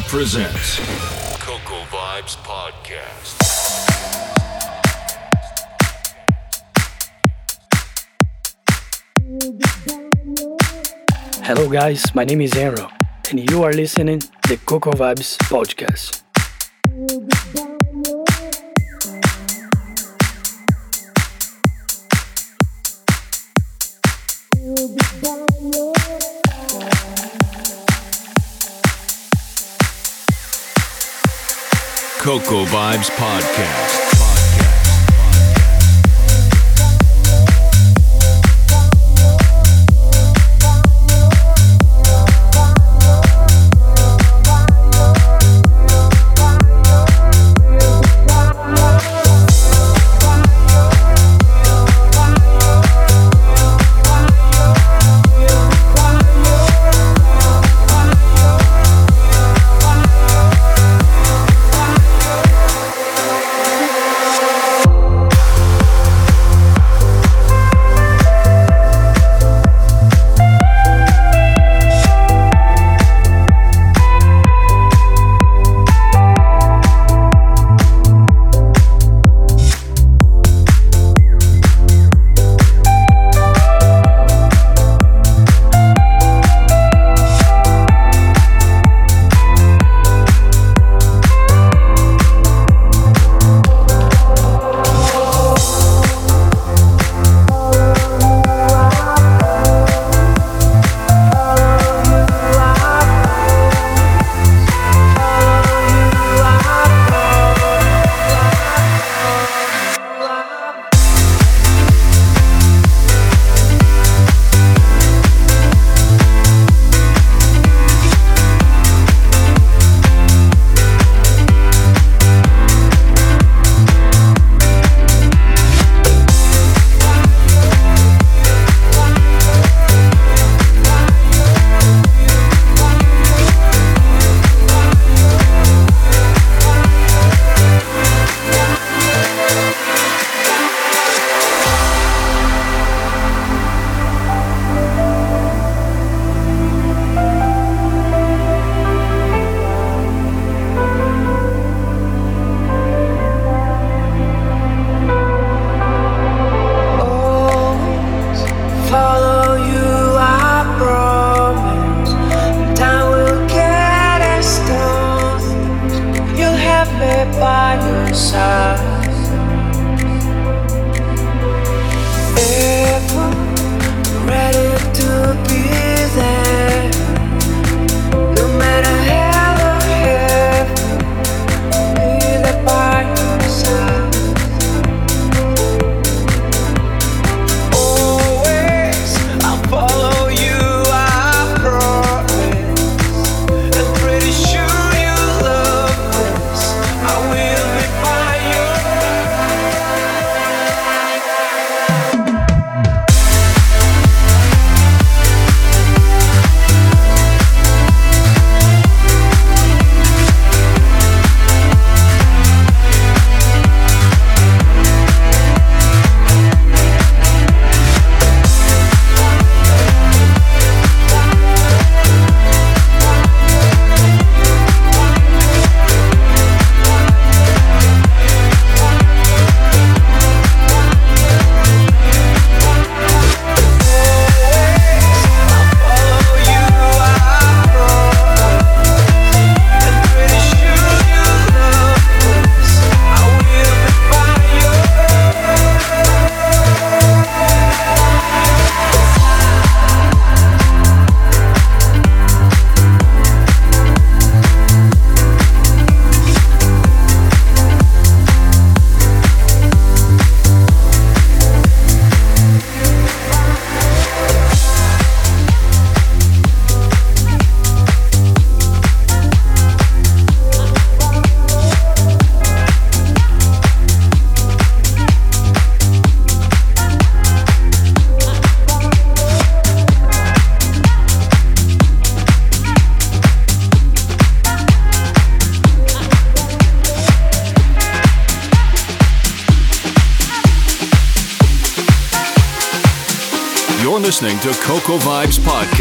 Radio presents Coco Vibes Podcast. Hello, guys. My name is Enro, and you are listening to the Coco Vibes podcast. Coco Vibes Podcast. Coco Vibes Podcast.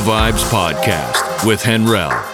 Vibes Podcast with Henrel.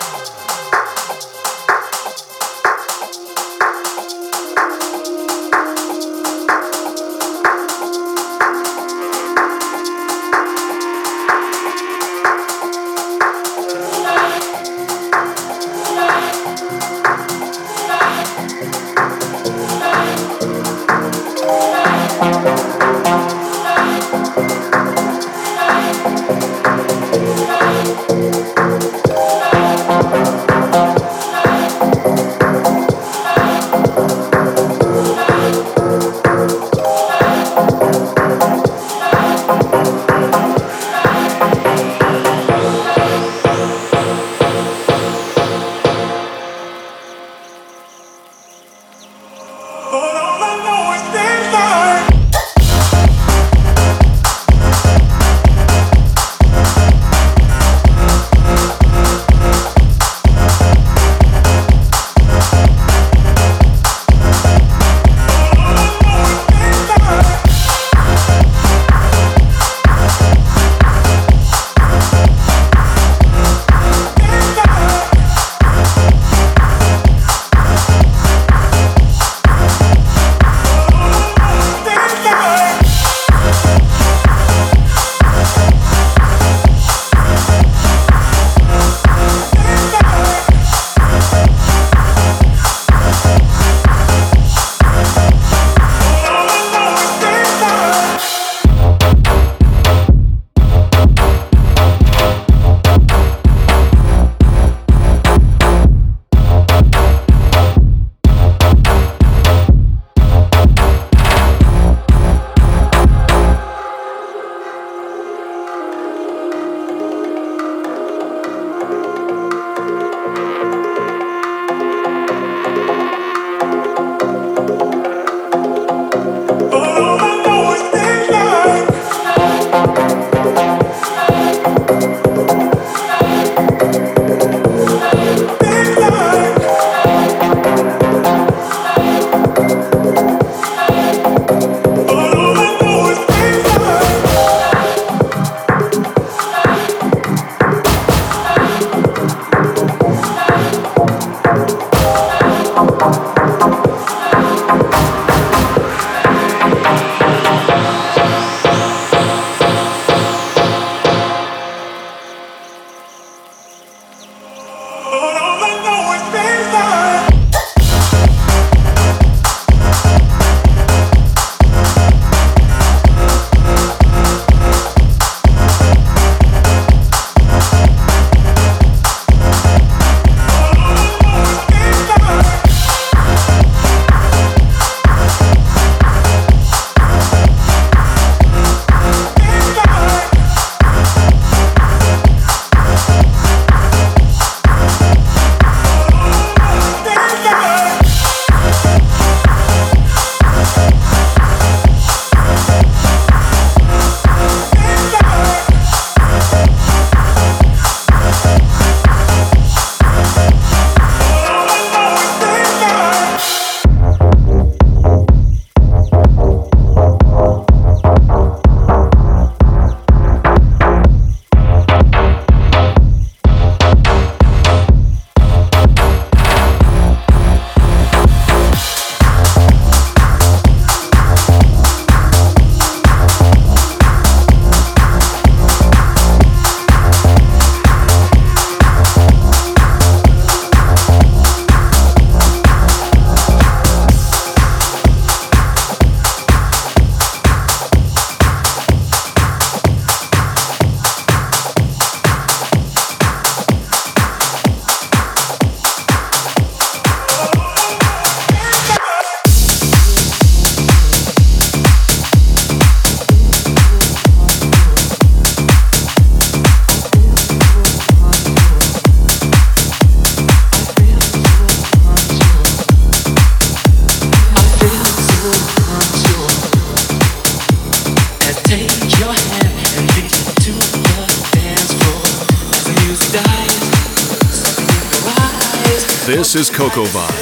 This is Coco Vibes.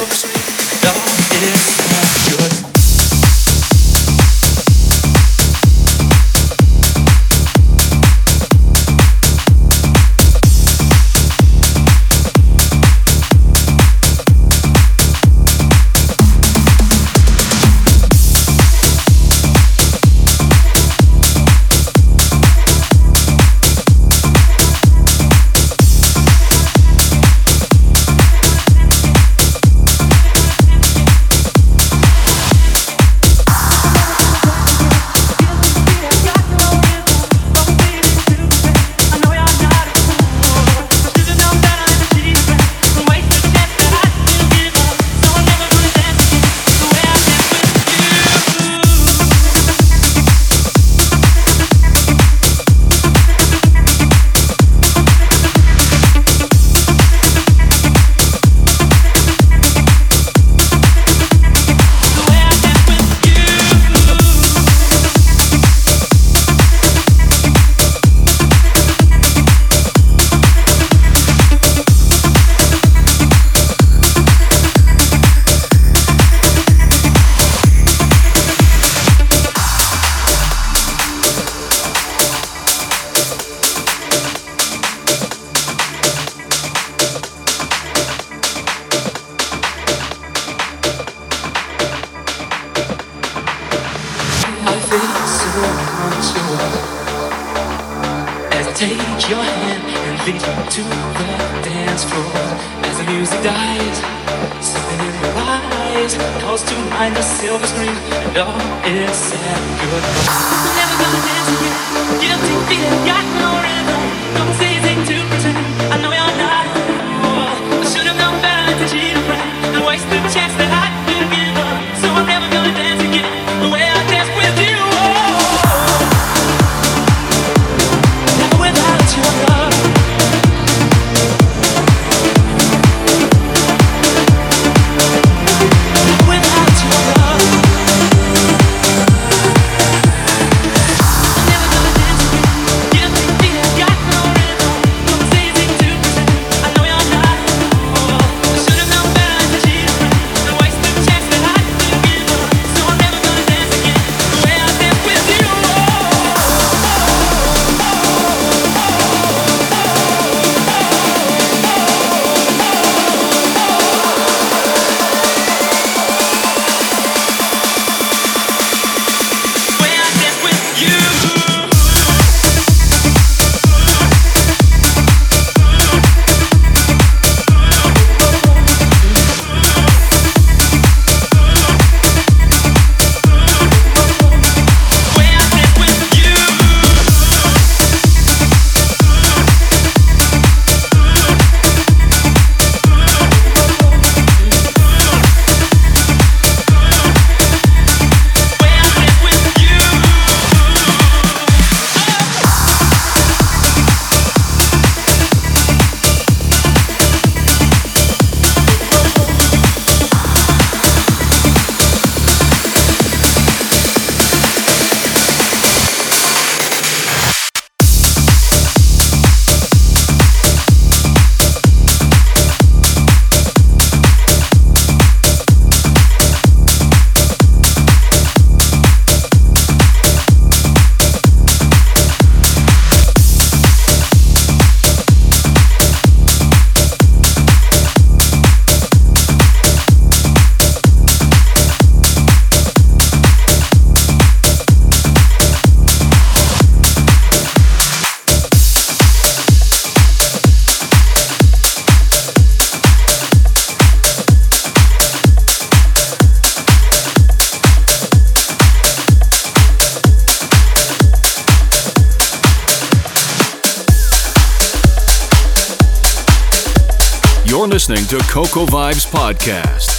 Listening to Coco Vibes Podcast.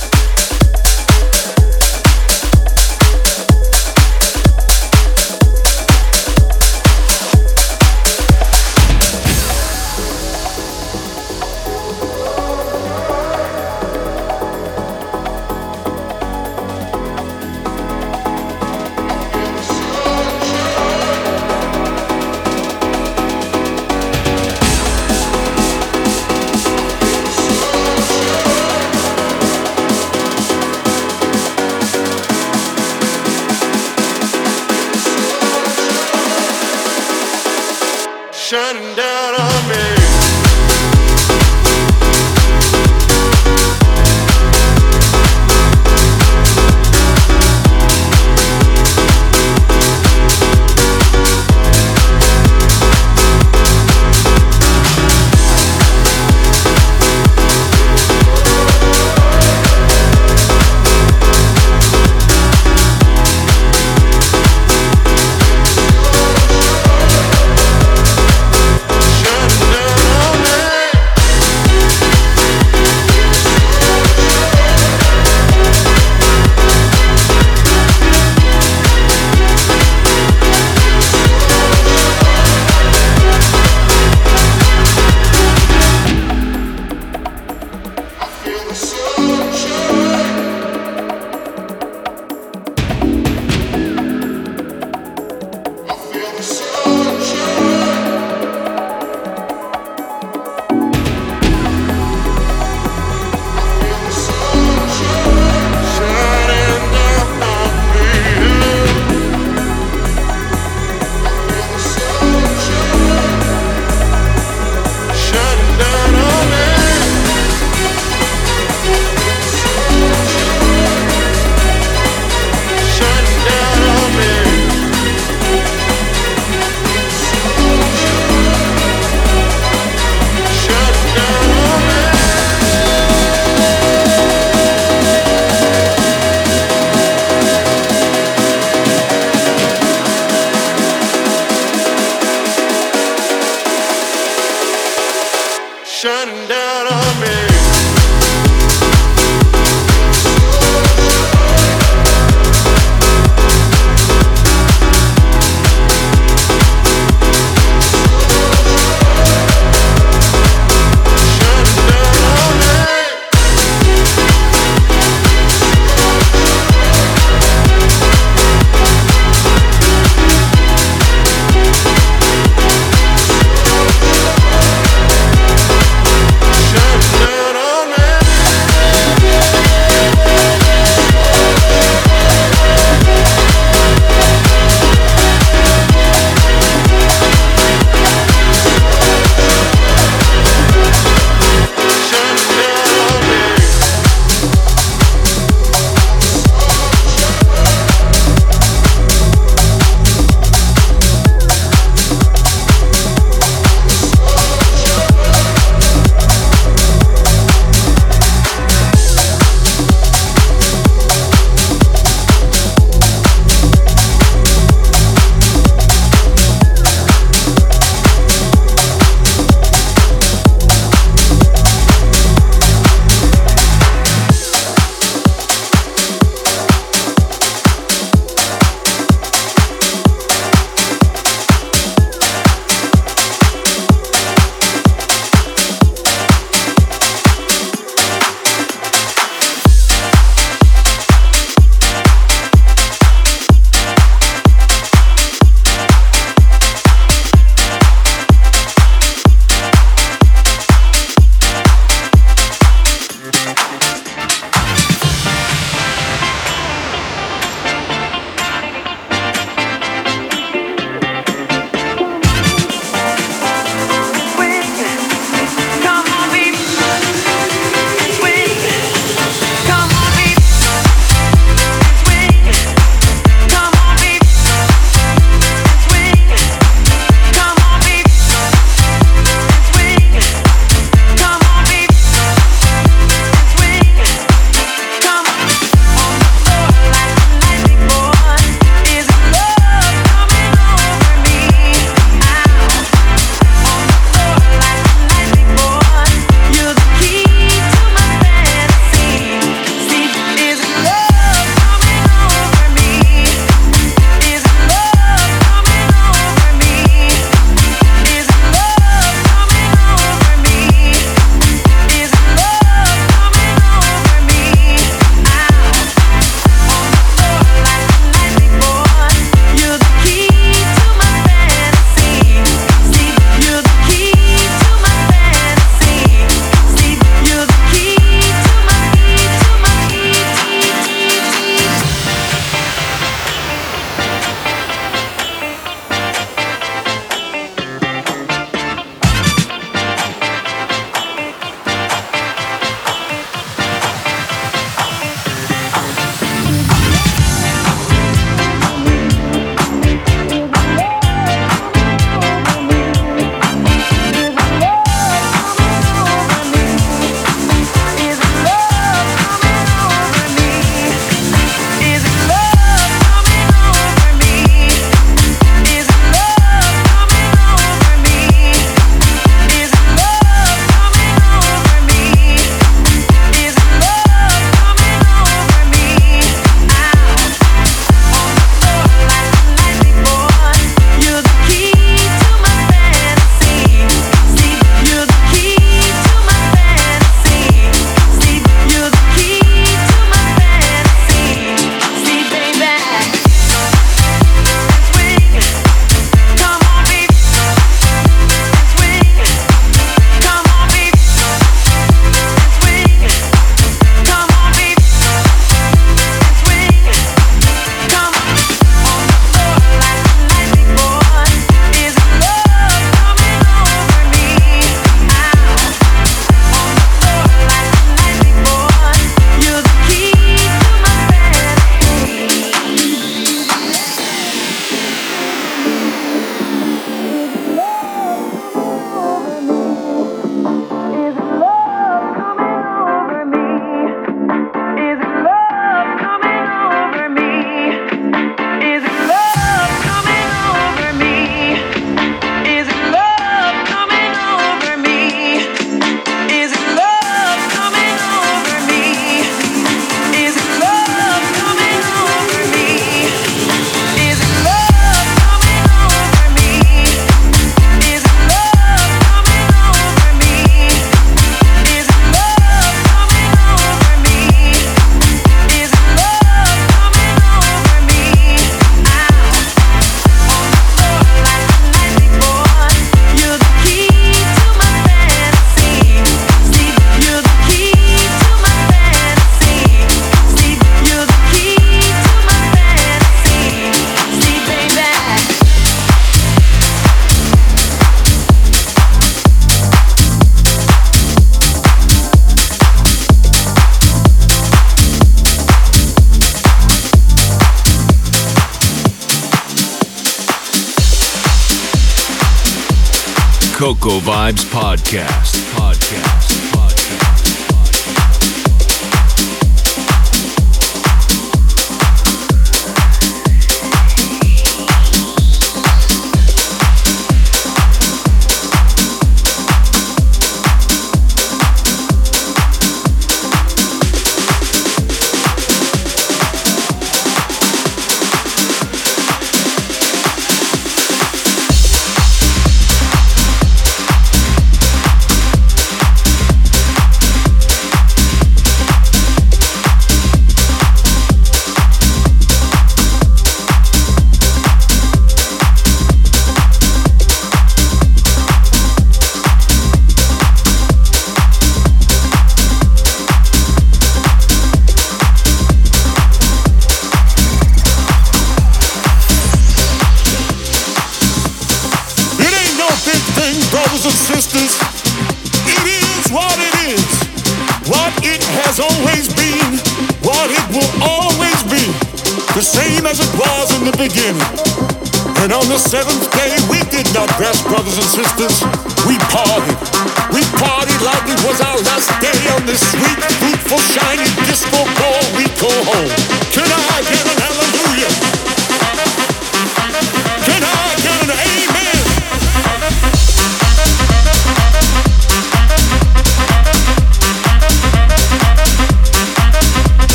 Vibes. Podcast.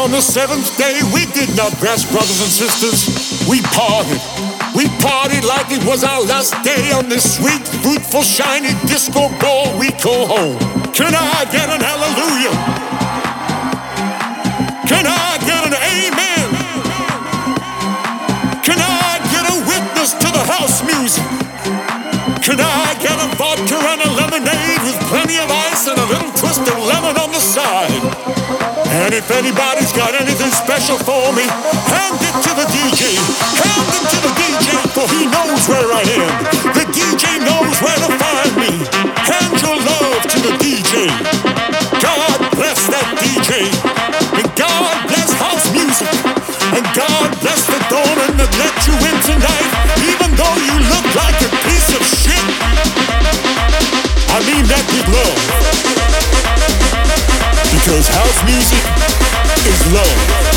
On the seventh day, we did not rest, brothers and sisters. We parted. We partied like it was our last day on this sweet, fruitful, shiny disco ball we call home. Can I get an hallelujah? Can I get an amen? Can I get a witness to the house music? Can I get a vodka and a lemonade with plenty of ice and a little twist of lemon on the side? And if anybody's got anything special for me, hand it to the DJ. Hand it to the DJ, for he knows where I am. The DJ knows where to find me. Hand your love to the DJ. God bless that DJ. And God bless house music. And God bless the doorman that let you in tonight, even though you look like a piece of shit. I mean that with love. House music is love.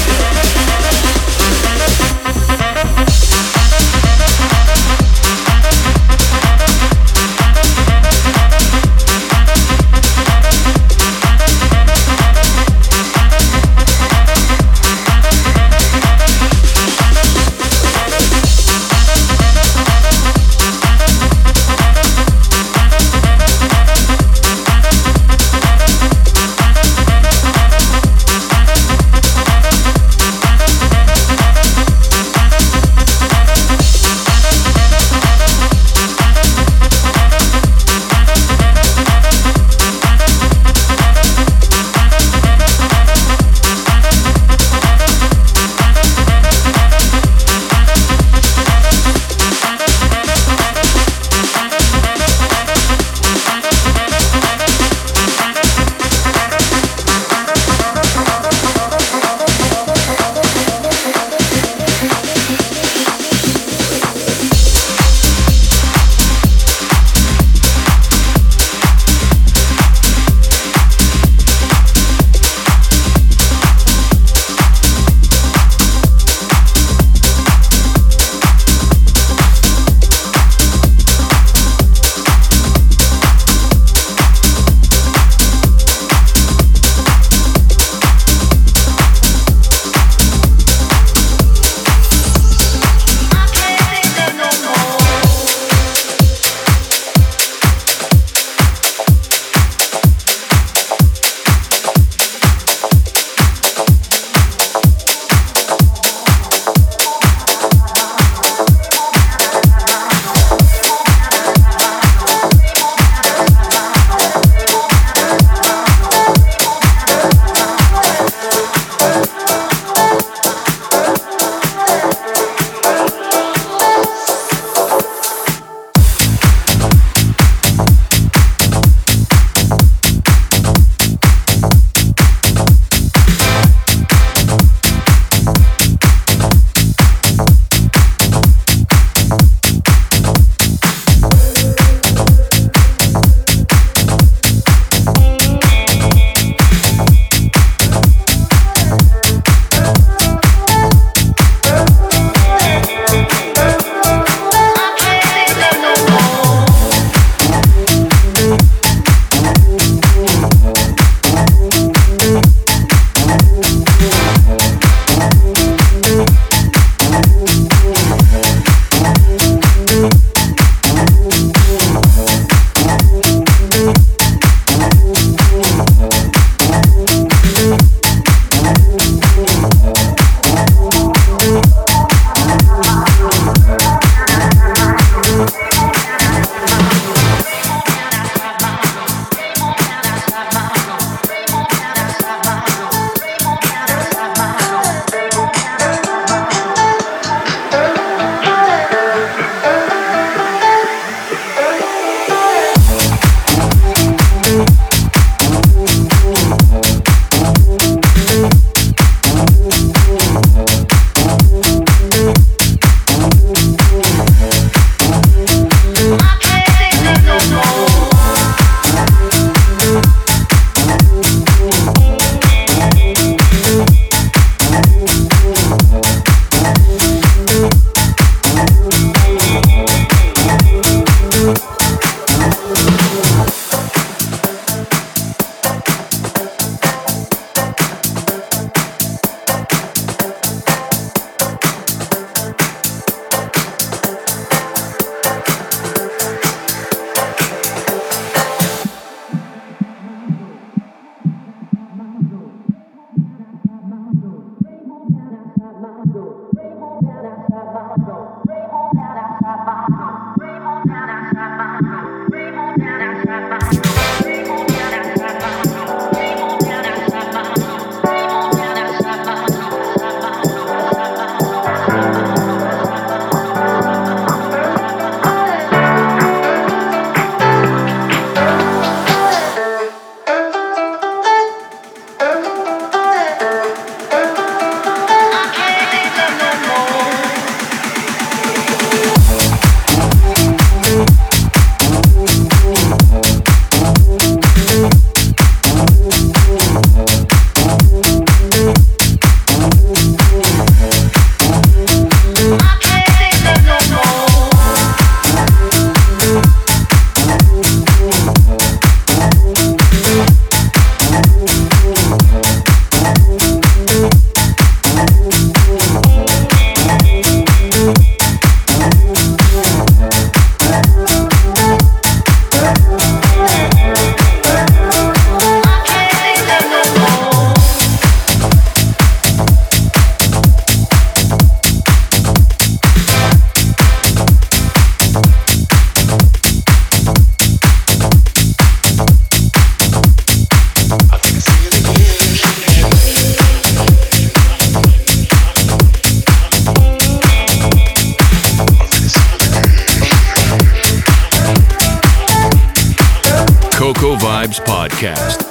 Podcast.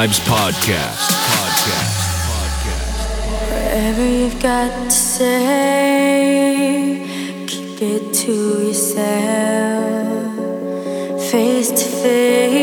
Vibes Podcast. Podcast. Podcast. Whatever you've got to say, keep it to yourself. Face to face,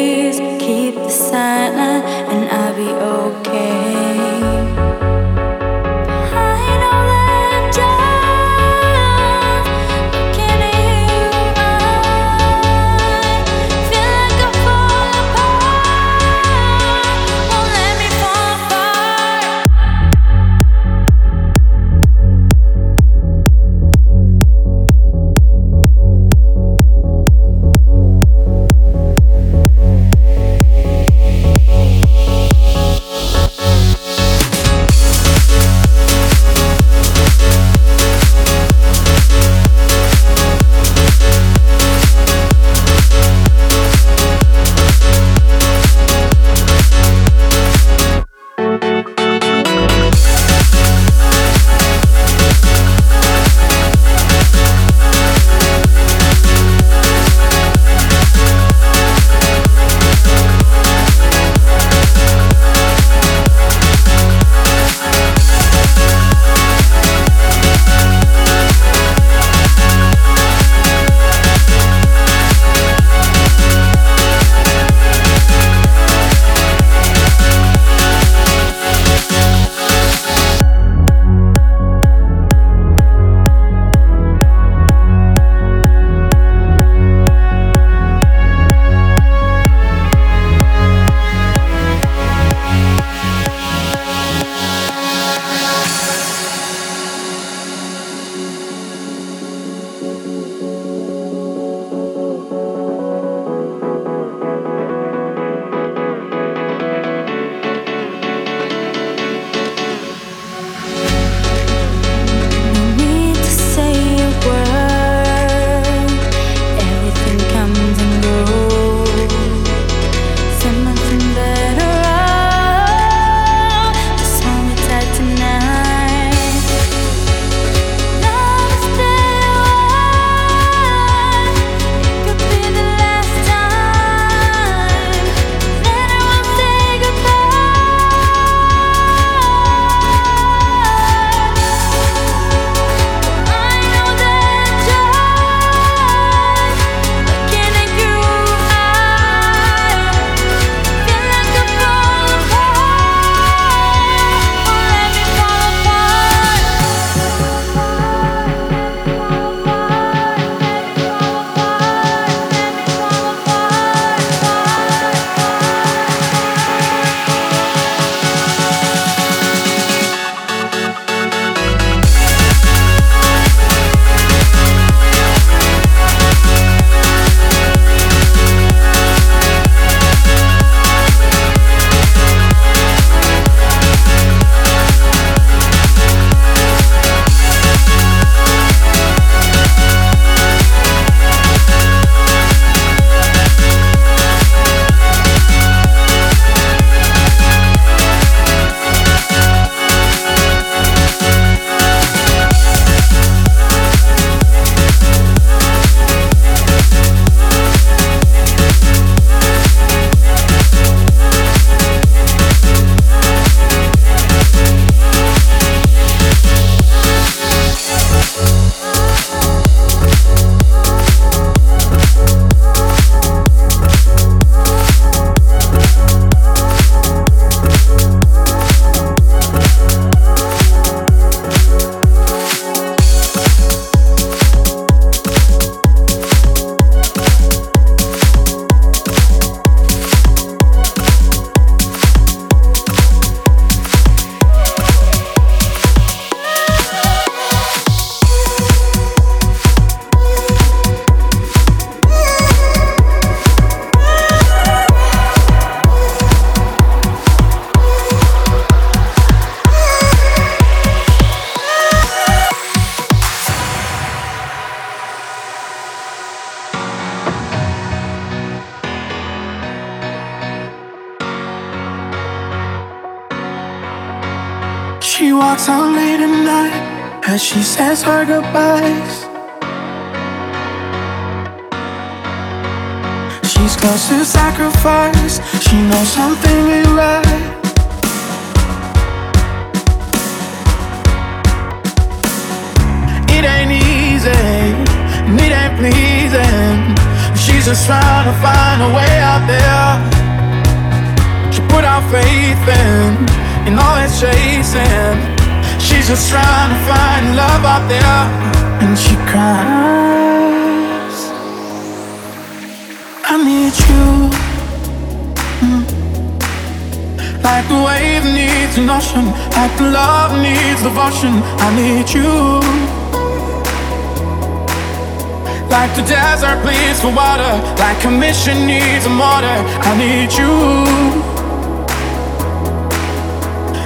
Like the desert bleeds for water, like a mission needs a mortar. I need you.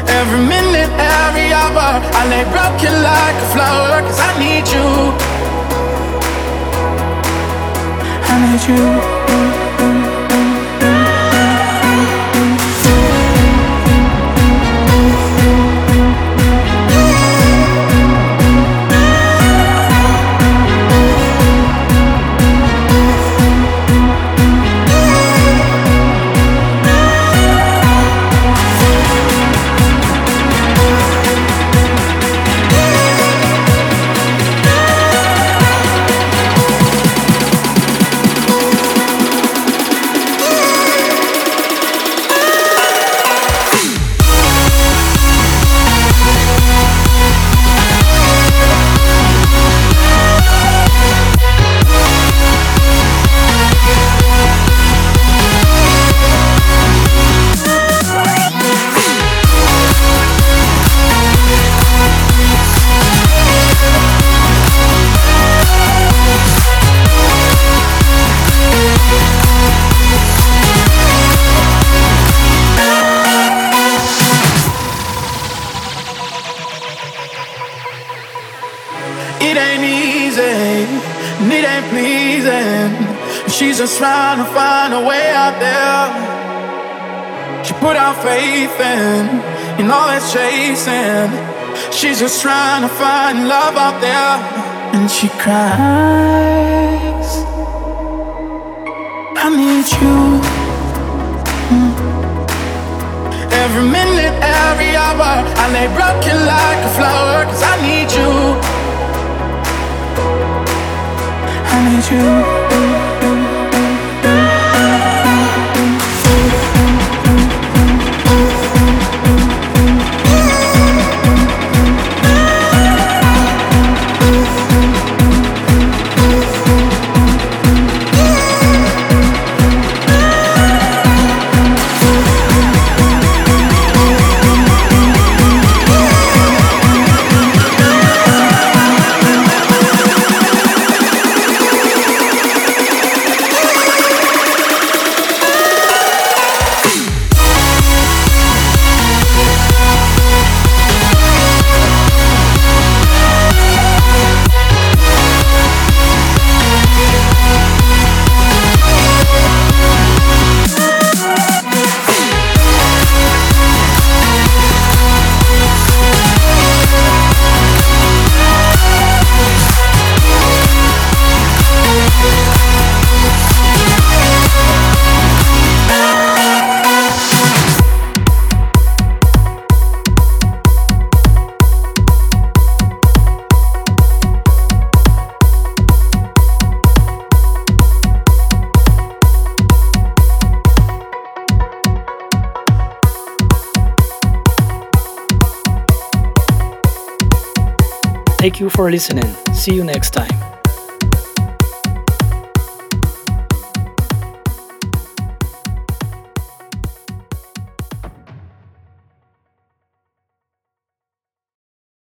Every minute, every hour, I lay broken like a flower, cause I need you. I need you. Just trying to find a way out there. She put our faith in, in all it's chasing. She's just trying to find love out there, and she cries. I need you. Mm. Every minute, every hour, I lay broken like a flower, cause I need you. I need you. For listening. See you next time.